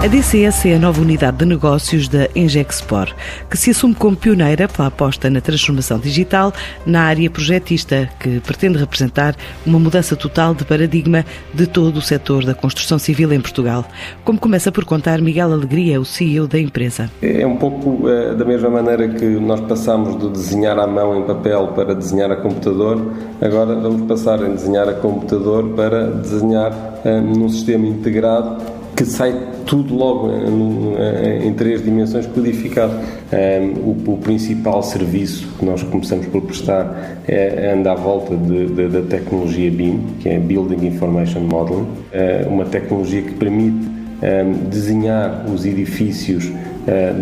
A DCS é a nova unidade de negócios da Engexpor, que se assume como pioneira pela aposta na transformação digital na área projetista, que pretende representar uma mudança total de paradigma de todo o setor da construção civil em Portugal. Como começa por contar Miguel Alegria, o CEO da empresa. É um pouco é, da mesma maneira que nós passamos de desenhar à mão em papel para desenhar a computador, agora vamos passar em desenhar a computador para desenhar é, num sistema integrado que sai tudo logo em, três dimensões codificado. Um, o, o, principal serviço que nós começamos por prestar é, anda à volta de, de, da tecnologia BIM, que é Building Information Modeling, uh, uma tecnologia que permite um, desenhar os edifícios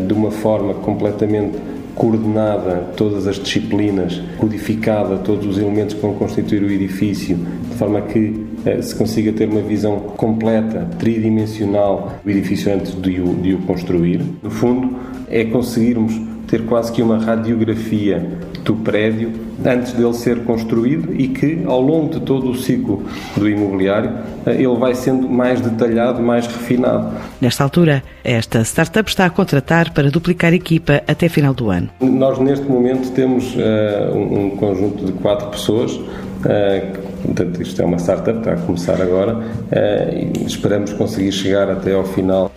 de uma forma completamente coordenada todas as disciplinas, codificada todos os elementos que vão constituir o edifício, de forma que eh, se consiga ter uma visão completa, tridimensional do edifício antes de o, de o construir. No fundo, é conseguirmos ter quase que uma radiografia do prédio antes dele ser construído e que ao longo de todo o ciclo do imobiliário eh, ele vai sendo mais detalhado, mais refinado. Nesta altura, esta startup está a contratar para duplicar a equipa até final do ano. Nós neste momento temos uh, um, conjunto de quatro pessoas uh, Portanto, isto é uma startup, está a começar agora eh, e esperamos conseguir chegar até ao final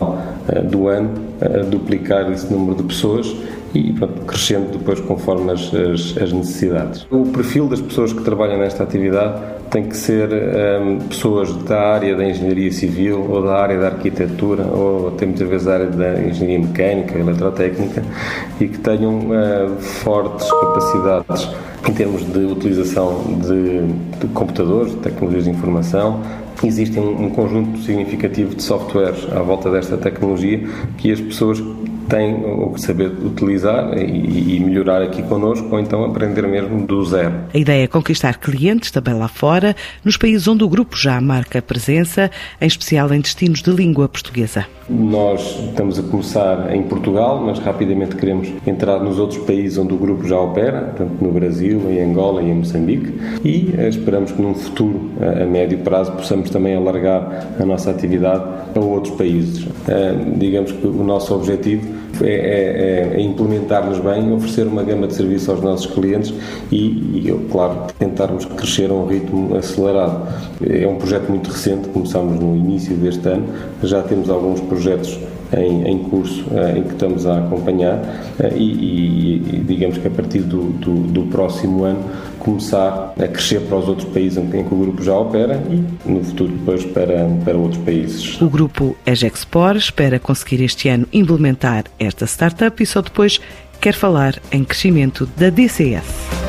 eh, do ano a duplicar esse número de pessoas e pronto, crescendo depois conforme as, as, as, necessidades. O perfil das pessoas que trabalham nesta atividade tem que ser um, pessoas da área da engenharia civil ou da área da arquitetura ou até muitas vezes da área da engenharia mecânica, eletrotécnica e que tenham uh, fortes capacidades em termos de utilização de, de computadores, de tecnologias de informação, existe um, um, conjunto significativo de softwares à volta desta tecnologia que as pessoas tem o que saber utilizar e, e, melhorar aqui connosco, ou então aprender mesmo do zero. A ideia é conquistar clientes também lá fora, nos países onde o grupo já marca presença, em especial em destinos de língua portuguesa. Nós estamos a começar em Portugal, mas rapidamente queremos entrar nos outros países onde o grupo já opera, tanto no Brasil, em Angola e em Moçambique, e eh, esperamos que num futuro, a médio prazo, possamos também alargar a nossa atividade a outros países. Eh, digamos que o nosso objetivo é, é, é implementar-nos bem, oferecer uma gama de serviços aos nossos clientes e, e, claro, tentarmos crescer a um ritmo acelerado. É um projeto muito recente, começámos no início deste ano, já temos alguns projetos em, em curso uh, em que estamos a acompanhar uh, e, e, e, digamos que a partir do, do, do, próximo ano começar a crescer para os outros países em que, em que o grupo já opera e no futuro depois para, para outros países. O grupo Egexpor espera conseguir este ano implementar esta startup e só depois quer falar em crescimento da DCS.